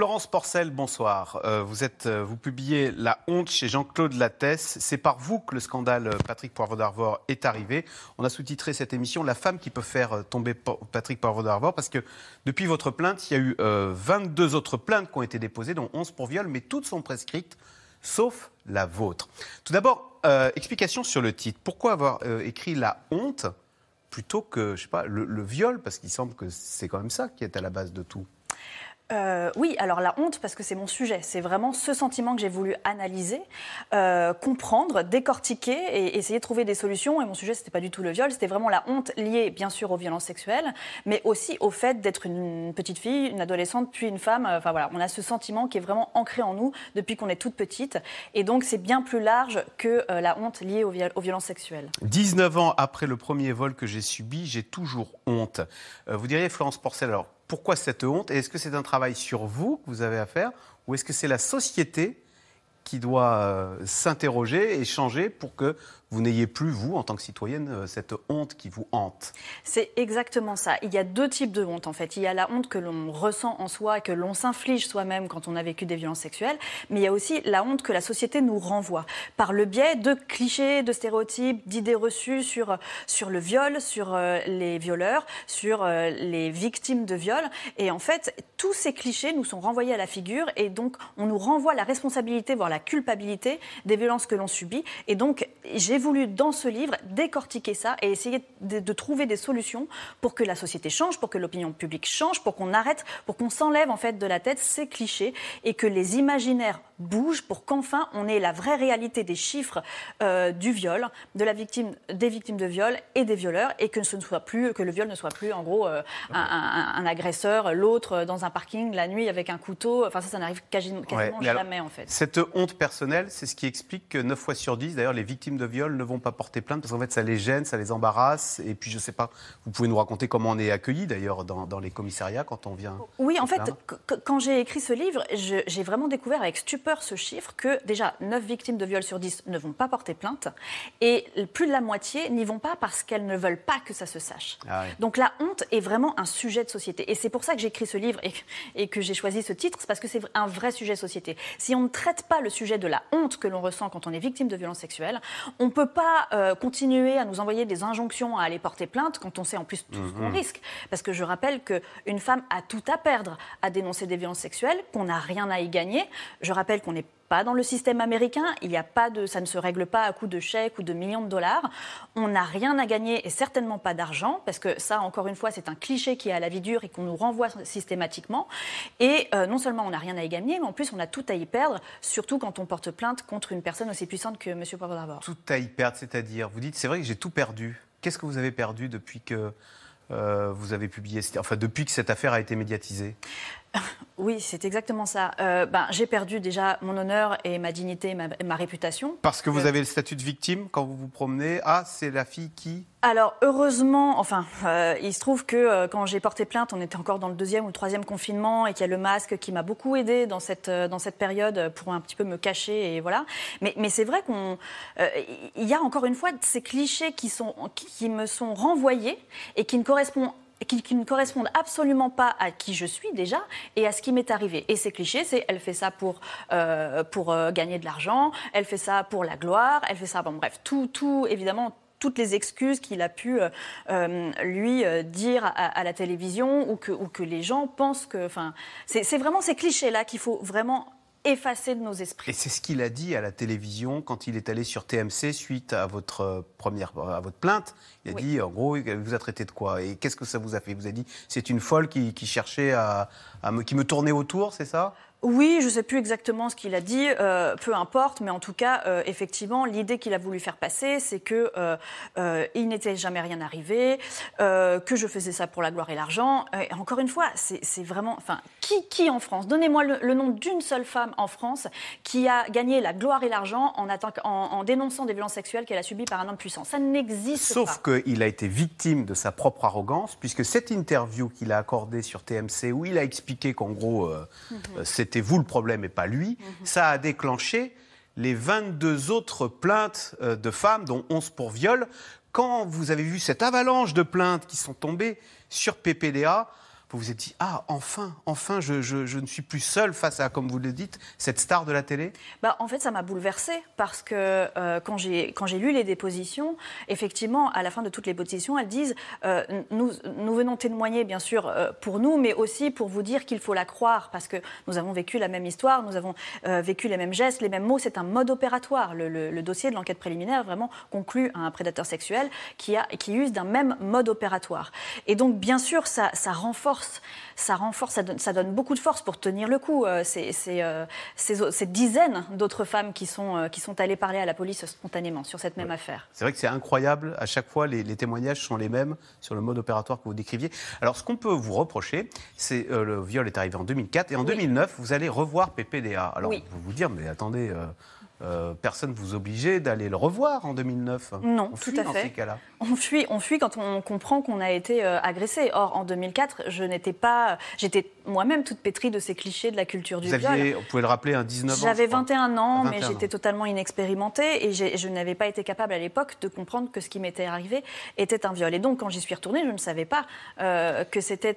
Florence Porcel, bonsoir. Euh, euh, vous publiez La honte chez Jean-Claude Lattès. C'est par vous que le scandale euh, Patrick Poivre d'Arvor est arrivé. On a sous-titré cette émission La femme qui peut faire tomber Patrick Poivre d'Arvor parce que depuis votre plainte, il y a eu 22 autres plaintes qui ont été déposées, dont 11 pour viol, mais toutes sont prescrites, sauf la vôtre. Tout d'abord, explication sur le titre. Pourquoi avoir écrit La honte plutôt que, je sais pas, le viol? Parce qu'il semble que c'est quand même ça qui est à la base de tout. Euh, oui, alors la honte, parce que c'est mon sujet, c'est vraiment ce sentiment que j'ai voulu analyser, euh, comprendre, décortiquer et essayer de trouver des solutions. Et mon sujet, c'était pas du tout le viol, c'était vraiment la honte liée, bien sûr, aux violences sexuelles, mais aussi au fait d'être une petite fille, une adolescente, puis une femme. Enfin voilà, on a ce sentiment qui est vraiment ancré en nous depuis qu'on est toute petite. Et donc, c'est bien plus large que euh, la honte liée aux, aux, violences sexuelles. 19 ans après le premier vol que j'ai subi, j'ai toujours honte. vous diriez, Florence Porcel, alors pourquoi cette honte est-ce que c'est un travail sur vous que vous avez à faire Ou est-ce que c'est la société qui doit euh, s'interroger et changer pour que vous n'ayez plus, vous, en tant que citoyenne, euh, cette honte qui vous hante. C'est exactement ça. Il y a deux types de honte, en fait. Il y a la honte que l'on ressent en soi et que l'on s'inflige soi-même quand on a vécu des violences sexuelles, mais il y a aussi la honte que la société nous renvoie par le biais de clichés, de stéréotypes, d'idées reçues sur, sur le viol, sur euh, les violeurs, sur euh, les victimes de viol. Et en fait, tous ces clichés nous sont renvoyés à la figure et donc on nous renvoie la responsabilité, voire la culpabilité des violences que l'on subit. Et donc, j'ai voulu, dans ce livre, décortiquer ça et essayer de, trouver des solutions pour que la société change, pour que l'opinion publique change, pour qu'on arrête, pour qu'on s'enlève en fait de la tête ces clichés et que les imaginaires bougent pour qu'enfin on ait la vraie réalité des chiffres euh, du viol, de la victime, des victimes de viol et des violeurs et que ce ne soit plus, que le viol ne soit plus en gros euh, un, agresseur, l'autre dans un parking la nuit avec un couteau. Enfin ça, ça n'arrive quasiment, jamais en fait. Cette honte personnelle, c'est ce qui explique que 9 fois sur 10, d'ailleurs, les victimes de viol ne vont pas porter plainte parce qu'en fait, ça les gêne, ça les embarrasse. Et puis, je ne sais pas, vous pouvez nous raconter comment on est accueilli d'ailleurs dans, les commissariats quand on vient. Oui, en fait, quand j'ai écrit ce livre, j'ai vraiment découvert avec stupeur ce chiffre que déjà 9 victimes de viol sur 10 ne vont pas porter plainte et plus de la moitié n'y vont pas parce qu'elles ne veulent pas que ça se sache. Ah Donc la honte est vraiment un sujet de société. Et c'est pour ça que j'ai écrit ce livre et, et que j'ai choisi ce titre, c'est parce que c'est un vrai sujet de société. Si on ne traite pas le sujet de la honte que l'on ressent quand on est victime de violences sexuelles, on ne peut pas euh, continuer à nous envoyer des injonctions à aller porter plainte quand on sait en plus tout ce qu'on mhm. risque. Parce que je rappelle qu'une femme a tout à perdre à dénoncer des violences sexuelles, qu'on n'a rien à y gagner. Je rappelle qu'on n'est pas dans le système américain. Il y a pas de, ça ne se règle pas à coup de chèques ou de millions de dollars. On n'a rien à gagner et certainement pas d'argent, parce que ça, encore une fois, c'est un cliché qui est à la vie dure et qu'on nous renvoie systématiquement. Et euh, non seulement on n'a rien à y gagner, mais en plus on a tout à y perdre, surtout quand on porte plainte contre une personne aussi puissante que M. Poivre Tout à y perdre, c'est-à-dire, vous dites, c'est vrai que j'ai tout perdu. Qu'est-ce que vous avez perdu depuis que euh, vous avez publié, enfin depuis que cette affaire a été médiatisée? Oui, c'est exactement ça. Euh, ben, j'ai perdu déjà mon honneur et ma dignité, ma, ma réputation. Parce que vous euh, avez le statut de victime quand vous vous promenez. Ah, c'est la fille qui Alors, heureusement, enfin, euh, il se trouve que quand j'ai porté plainte, on était encore dans le deuxième ou le troisième confinement et qu'il y a le masque qui m'a beaucoup aidé dans cette, dans cette période pour un petit peu me cacher et voilà. Mais, mais c'est vrai qu'on. Il y a encore une fois ces clichés qui, sont, qui me sont renvoyés et qui ne correspondent qui, ne correspondent absolument pas à qui je suis déjà et à ce qui m'est arrivé. Et ces clichés, c'est elle fait ça pour, euh, pour euh, gagner de l'argent, elle fait ça pour la gloire, elle fait ça, bon bref, tout, tout évidemment, toutes les excuses qu'il a pu euh, lui dire à, la télévision ou que, ou que les gens pensent que. Enfin, c'est vraiment ces clichés-là qu'il faut vraiment effacé de nos esprits. Et c'est ce qu'il a dit à la télévision quand il est allé sur TMC suite à votre euh, première à votre plainte. Il a dit en gros, il vous a traité de quoi? Et qu'est-ce que ça vous a fait? Il vous a dit c'est une folle qui, cherchait à, me, qui me tournait autour, c'est ça? Oui, je ne sais plus exactement ce qu'il a dit, euh, peu importe, mais en tout cas, euh, effectivement, l'idée qu'il a voulu faire passer, c'est que euh, il n'était jamais rien arrivé, que je faisais ça pour la gloire et l'argent. Et encore une fois, c'est vraiment, enfin, qui, qui en France? Donnez-moi le, nom d'une seule femme en France qui a gagné la gloire et l'argent en, en, dénonçant des violences sexuelles qu'elle a subies par un homme puissant. Ça n'existe pas. Sauf qu'il a été victime de sa propre arrogance, puisque cette interview qu'il a accordée sur TMC, où il a expliqué qu'en gros, c'était c'était vous le problème et pas lui, mhm. ça a déclenché les 22 autres plaintes euh, de femmes, dont 11 pour viol. Quand vous avez vu cette avalanche de plaintes qui sont tombées sur PPDA, vous vous êtes dit ah enfin enfin je, je, ne suis plus seule face à comme vous le dites cette star de la télé. Bah en fait ça m'a bouleversée parce que euh, quand j'ai lu les dépositions effectivement à la fin de toutes les dépositions elles disent euh, nous nous venons témoigner bien sûr euh, pour nous mais aussi pour vous dire qu'il faut la croire parce que nous avons vécu la même histoire nous avons vécu les mêmes gestes les mêmes mots. C'est un mode opératoire. Le, le, dossier de l'enquête préliminaire vraiment conclut à un prédateur sexuel qui a qui use d'un même mode opératoire. Et donc bien sûr ça ça renforce ça renforce, ça donne, beaucoup de force pour tenir le coup. Euh, euh, ces dizaines d'autres femmes qui sont, euh, qui sont allées parler à la police spontanément sur cette même affaire. C'est vrai que c'est incroyable. À chaque fois, les, témoignages sont les mêmes sur le mode opératoire que vous décriviez. Alors, ce qu'on peut vous reprocher, c'est le viol est arrivé en 2004 et en 2009, vous allez revoir PPDA. Alors, vous vous dire, mais attendez. Euh, personne ne vous obligeait d'aller le revoir en 2009. Non, tout à fait. On fuit, on fuit quand on comprend qu'on a été euh, agressé. Or, en 2004, je n'étais pas, j'étais moi-même toute pétrie de ces clichés de la culture du vous viol. Vous pouvez le rappeler, un 19 ans. J'avais 21 ans, mais j'étais totalement inexpérimentée et je n'avais pas été capable à l'époque de comprendre que ce qui m'était arrivé était un viol. Et donc, quand j'y suis retournée, je ne savais pas euh, que c'était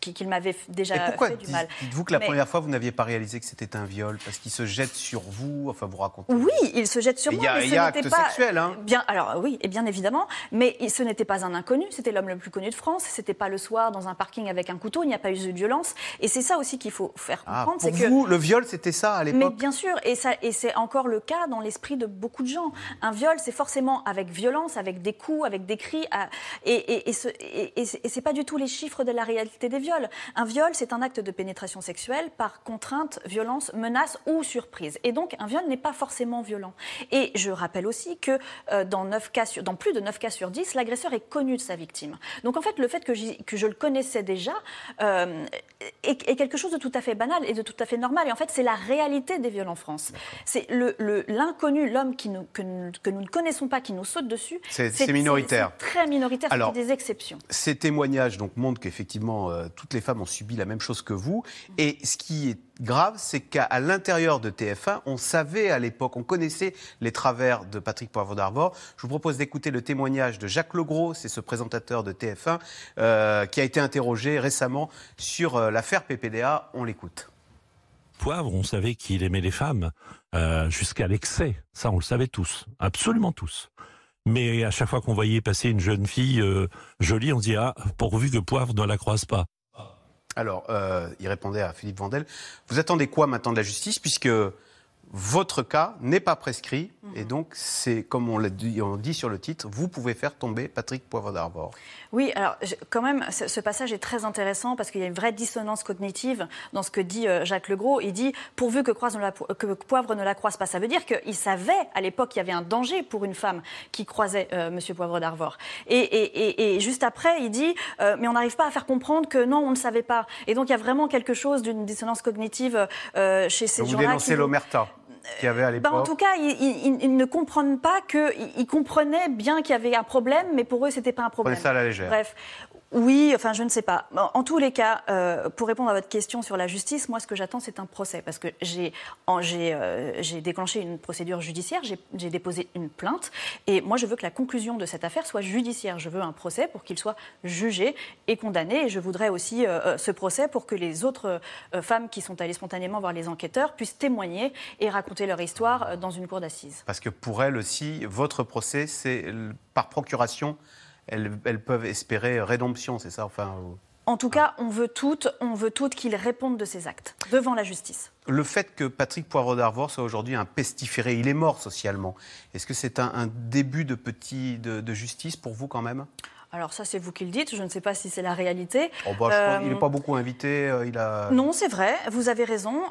qu'il m'avait déjà fait du mal. Dites-vous que la première fois, vous n'aviez pas réalisé que c'était un viol? Parce qu'il se jette sur vous. Enfin, vous racontez oui, il se jette sur moi. Il y a, acte pas... sexuel, hein bien, Alors oui, et bien évidemment, mais ce n'était pas un inconnu, c'était l'homme le plus connu de France, c'était pas le soir dans un parking avec un couteau, il n'y a pas eu de violence. Et c'est ça aussi qu'il faut faire ah, comprendre. Ah, pour vous, le viol, c'était ça à l'époque Mais bien sûr, et, ça, et c'est encore le cas dans l'esprit de beaucoup de gens. Un viol, c'est forcément avec violence, avec des coups, avec des cris, et, et, et, et c'est pas du tout les chiffres de la réalité des viols. Un viol, c'est un acte de pénétration sexuelle par contrainte, violence, menace ou surprise. Et donc, un viol n'est pas forcément forcément violent. Et je rappelle aussi que euh, dans, 9 cas dans plus de 9 cas sur 10, l'agresseur est connu de sa victime. Donc en fait, le fait que, que je le connaissais déjà euh, est, quelque chose de tout à fait banal et de tout à fait normal. Et en fait, c'est la réalité des viols en France. C'est l'inconnu, l'homme que, que, nous ne connaissons pas, qui nous saute dessus. C'est minoritaire. C'est très minoritaire, c'est des exceptions. Ces témoignages donc, montrent qu'effectivement, euh, toutes les femmes ont subi la même chose que vous. Et ce qui est grave, c'est qu'à l'intérieur de TF1, on savait à l'époque, on connaissait les travers de Patrick Poivre d'Arvor. Je vous propose d'écouter le témoignage de Jacques Legros, c'est ce présentateur de TF1 euh, qui a été interrogé récemment sur euh, l'affaire PPDA. On l'écoute. Poivre, on savait qu'il aimait les femmes euh, jusqu'à l'excès. Ça, on le savait tous, absolument tous. Mais à chaque fois qu'on voyait passer une jeune fille jolie, on se dit ah pourvu que Poivre ne la croise pas. Alors, euh, il répondait à Philippe Vandel. Vous attendez quoi maintenant de la justice puisque votre cas n'est pas prescrit et mhm. donc c'est comme on l'a dit, on dit, sur le titre, vous pouvez faire tomber Patrick Poivre d'Arvor. Oui, alors quand même, ce passage est très intéressant parce qu'il y a une vraie dissonance cognitive dans ce que dit euh, Jacques Legros. Il dit pourvu que, que Poivre ne la croise pas. Ça veut dire qu'il savait à l'époque qu'il y avait un danger pour une femme qui croisait M. Euh, Monsieur Poivre d'Arvor. Et, juste après, il dit euh, mais on n'arrive pas à faire comprendre que non, on ne savait pas. Et donc il y a vraiment quelque chose d'une dissonance cognitive chez ces gens-là. Vous dénoncez l'omerta y avait à l'époque bah, En tout cas, ils, ne comprennent pas qu'ils comprenaient bien qu'il y avait un problème, mais pour eux, c'était pas un problème. ça à la légère. Bref. Oui, enfin, je ne sais pas. En tous les cas, euh, pour répondre à votre question sur la justice, moi, ce que j'attends, c'est un procès. Parce que j'ai euh, déclenché une procédure judiciaire, j'ai déposé une plainte. Et moi, je veux que la conclusion de cette affaire soit judiciaire. Je veux un procès pour qu'il soit jugé et condamné. Et je voudrais aussi euh, ce procès pour que les autres femmes qui sont allées spontanément voir les enquêteurs puissent témoigner et raconter leur histoire dans une cour d'assises. Parce que pour elles aussi, votre procès, c'est par procuration elles, peuvent espérer rédemption, c'est ça enfin, En tout cas, on veut toutes, on veut toutes qu'ils répondent de ces actes devant la justice. Le fait que Patrick Poivre d'Arvor soit aujourd'hui un pestiféré, il est mort socialement. Est-ce que c'est un, début de petit de, justice pour vous quand même? Alors ça, c'est vous qui le dites. Je ne sais pas si c'est la réalité. Oh, bah, il n'est pas beaucoup invité. il a... Non, c'est vrai. Vous avez raison.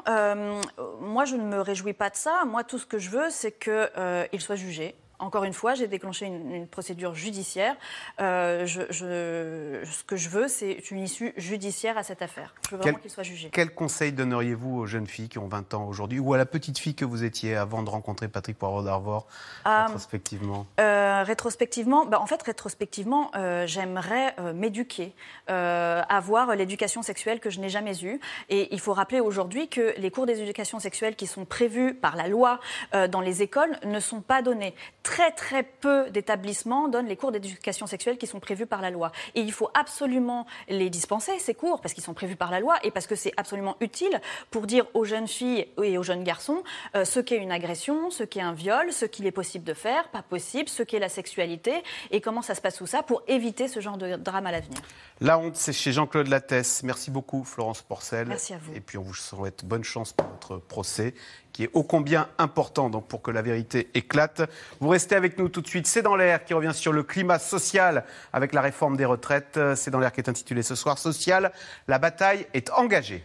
moi, je ne me réjouis pas de ça. Moi, tout ce que je veux, c'est qu'il soit jugé. Encore une fois, j'ai déclenché une, procédure judiciaire. Euh, je, ce que je veux, c'est une issue judiciaire à cette affaire. Je veux vraiment qu'il soit jugé. Quel conseil donneriez-vous aux jeunes filles qui ont 20 ans aujourd'hui, ou à la petite fille que vous étiez avant de rencontrer Patrick Poirot d'Arvor, euh, rétrospectivement? euh, Rétrospectivement, bah, en fait, rétrospectivement, j'aimerais m'éduquer, avoir l'éducation sexuelle que je n'ai jamais eue. Et il faut rappeler aujourd'hui que les cours d'éducation sexuelle qui sont prévus par la loi dans les écoles ne sont pas donnés très très peu d'établissements donnent les cours d'éducation sexuelle qui sont prévus par la loi. Et il faut absolument les dispenser, ces cours, parce qu'ils sont prévus par la loi et parce que c'est absolument utile pour dire aux jeunes filles et aux jeunes garçons euh, ce qu'est une agression, ce qu'est un viol, ce qu'il est possible de faire, pas possible, ce qu'est la sexualité et comment ça se passe tout ça pour éviter ce genre de drame à l'avenir. La honte, c'est chez Jean-Claude Lattès. Merci beaucoup, Florence Porcel. Merci à vous. Et puis on vous souhaite bonne chance pour votre procès qui est ô combien important donc, pour que la vérité éclate. Vous restez avec nous tout de suite. C'est dans l'air qui revient sur le climat social avec la réforme des retraites. C'est dans l'air qui est intitulé ce soir Social. La bataille est engagée.